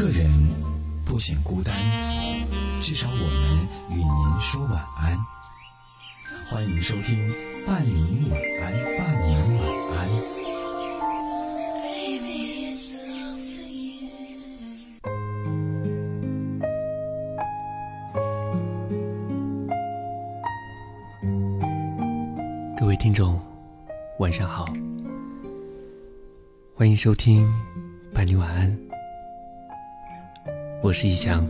个人不显孤单，至少我们与您说晚安。欢迎收听伴你晚安，伴你晚安。各位听众，晚上好，欢迎收听伴你晚安。我是一翔，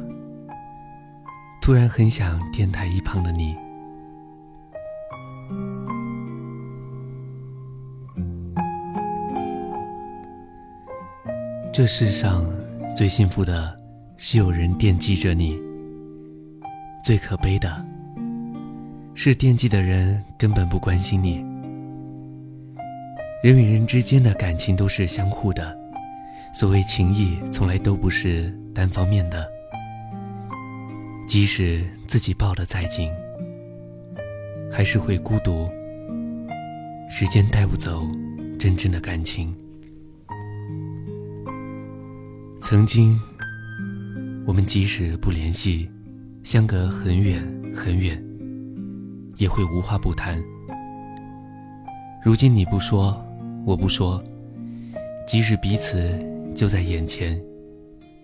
突然很想电台一旁的你。这世上最幸福的是有人惦记着你，最可悲的是惦记的人根本不关心你。人与人之间的感情都是相互的，所谓情谊从来都不是单方面的。即使自己抱得再紧，还是会孤独。时间带不走真正的感情。曾经，我们即使不联系，相隔很远很远，也会无话不谈。如今你不说，我不说，即使彼此就在眼前，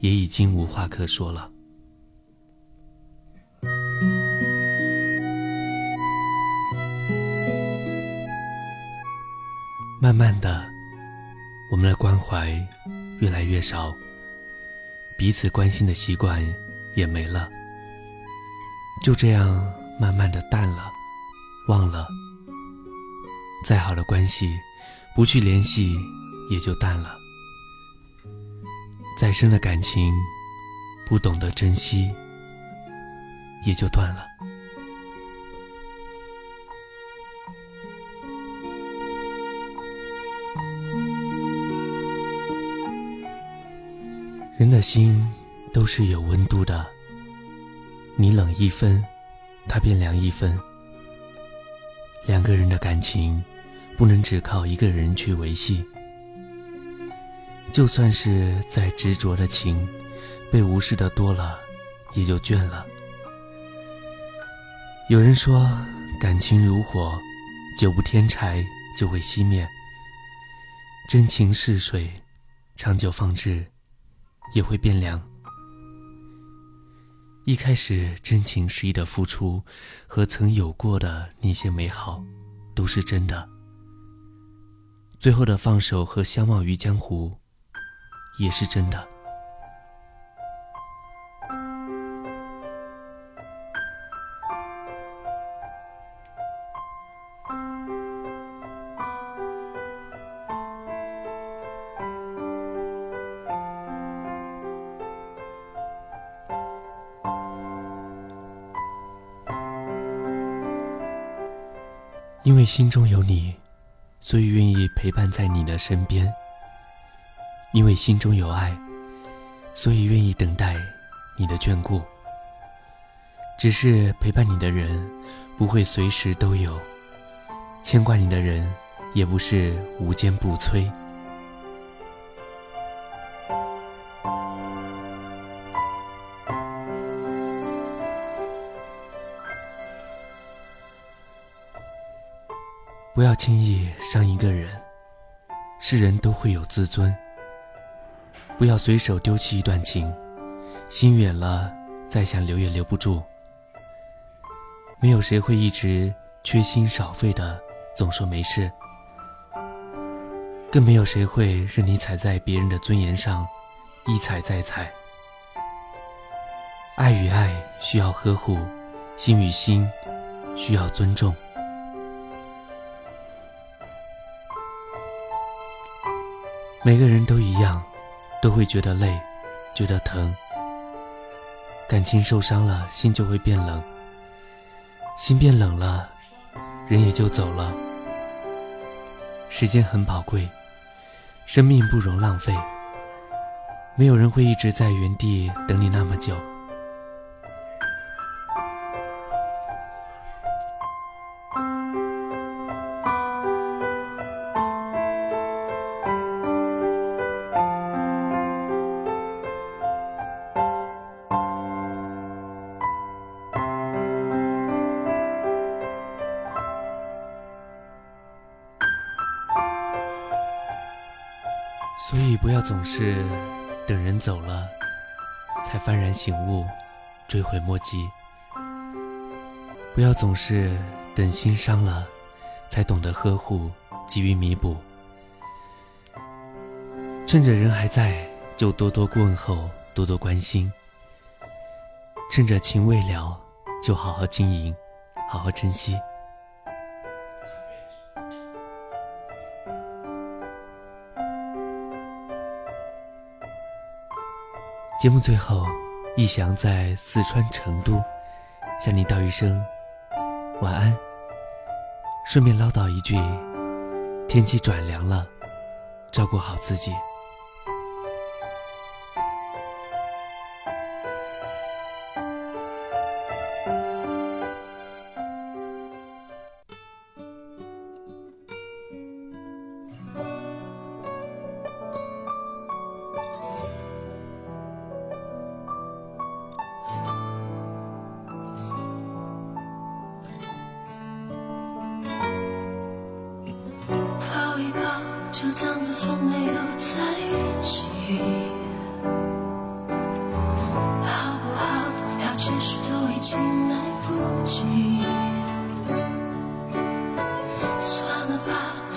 也已经无话可说了。慢慢的，我们的关怀越来越少。彼此关心的习惯也没了，就这样慢慢的淡了，忘了。再好的关系，不去联系也就淡了；再深的感情，不懂得珍惜也就断了。人的心都是有温度的，你冷一分，他便凉一分。两个人的感情不能只靠一个人去维系，就算是再执着的情，被无视的多了，也就倦了。有人说，感情如火，久不添柴就会熄灭；真情似水，长久放置。也会变凉。一开始真情实意的付出和曾有过的那些美好，都是真的。最后的放手和相忘于江湖，也是真的。因为心中有你，所以愿意陪伴在你的身边。因为心中有爱，所以愿意等待你的眷顾。只是陪伴你的人不会随时都有，牵挂你的人也不是无坚不摧。不要轻易伤一个人，是人都会有自尊。不要随手丢弃一段情，心远了再想留也留不住。没有谁会一直缺心少肺的总说没事，更没有谁会任你踩在别人的尊严上一踩再踩。爱与爱需要呵护，心与心需要尊重。每个人都一样，都会觉得累，觉得疼。感情受伤了，心就会变冷。心变冷了，人也就走了。时间很宝贵，生命不容浪费。没有人会一直在原地等你那么久。所以不要总是等人走了，才幡然醒悟，追悔莫及。不要总是等心伤了，才懂得呵护，给予弥补。趁着人还在，就多多问候，多多关心。趁着情未了，就好好经营，好好珍惜。节目最后，逸翔在四川成都向你道一声。晚安。顺便唠叨一句：天气转凉了，照顾好自己。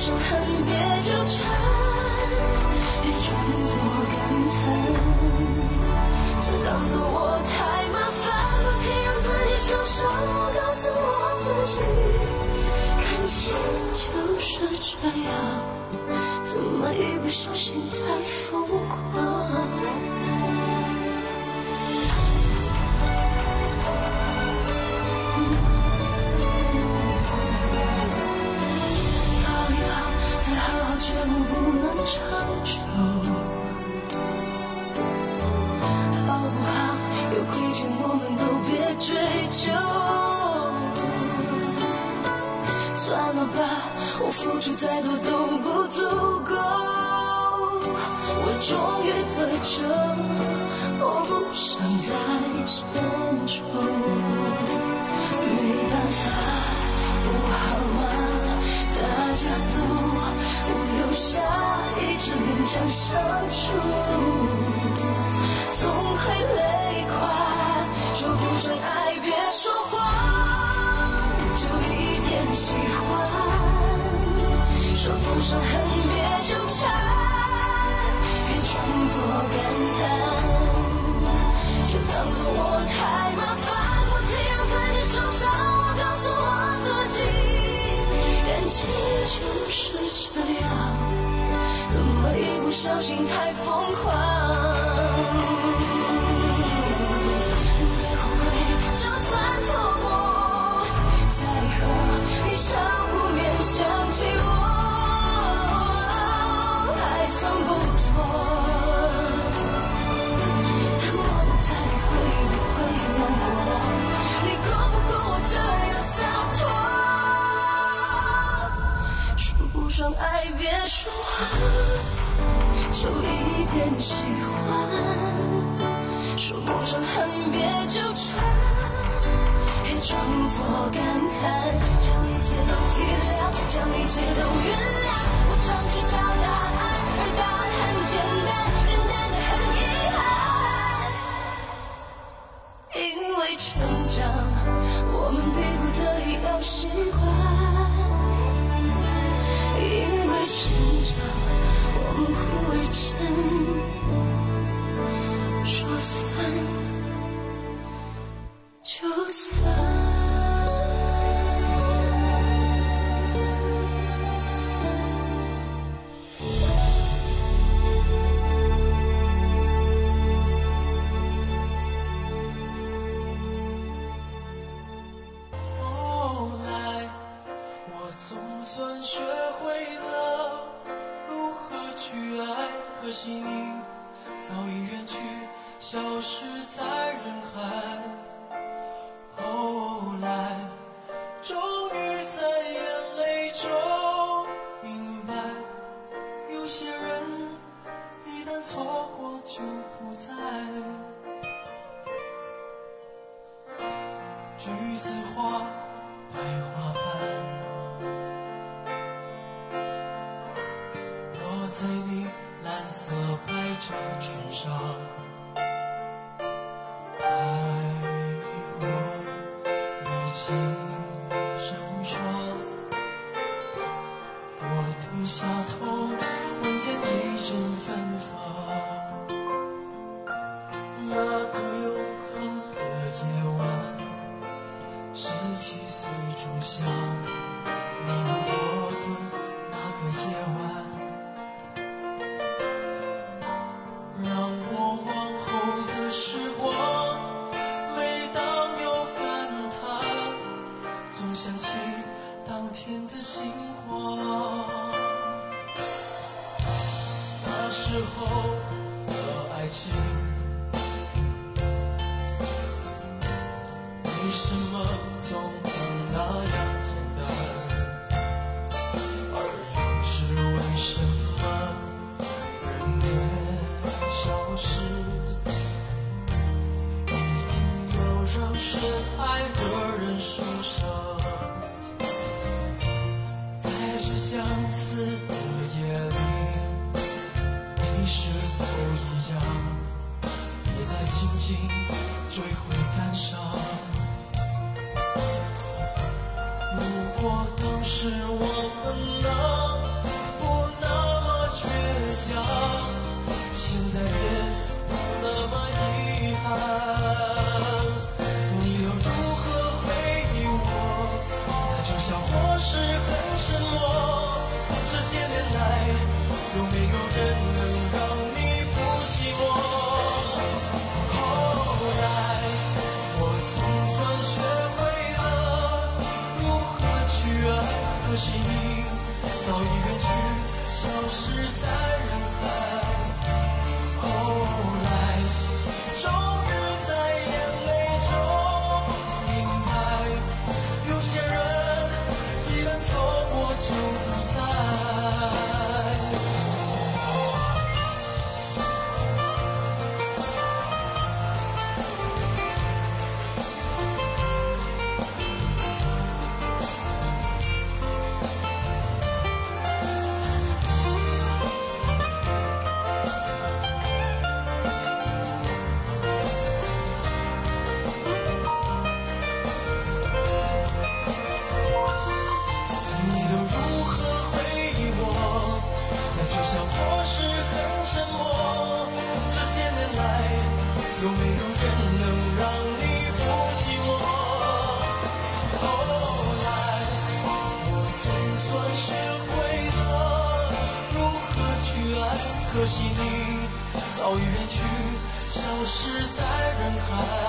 说不上恨别纠缠，别装作感叹，就当作我太麻烦，不停让自己受伤，我告诉我自己。感情就是这样，怎么一不小心太疯狂？勉强相处，总会累垮。说不上爱，别说谎，就一点喜欢。说不上恨，别纠缠，别装作感叹，就当作我太心太疯狂？喜欢；说不上恨，别纠缠，别装作感叹。将一切都体谅，将一切都原谅。我常去找答案，而答案很简单，简单的很遗憾。因为成长，我们逼不得已要习惯。因为成长，忽而间说散。错过就不在橘子花之后的爱情为什么总那样简单？而又是为什么人年少时一定要让深爱的人受伤？在这相思的 high.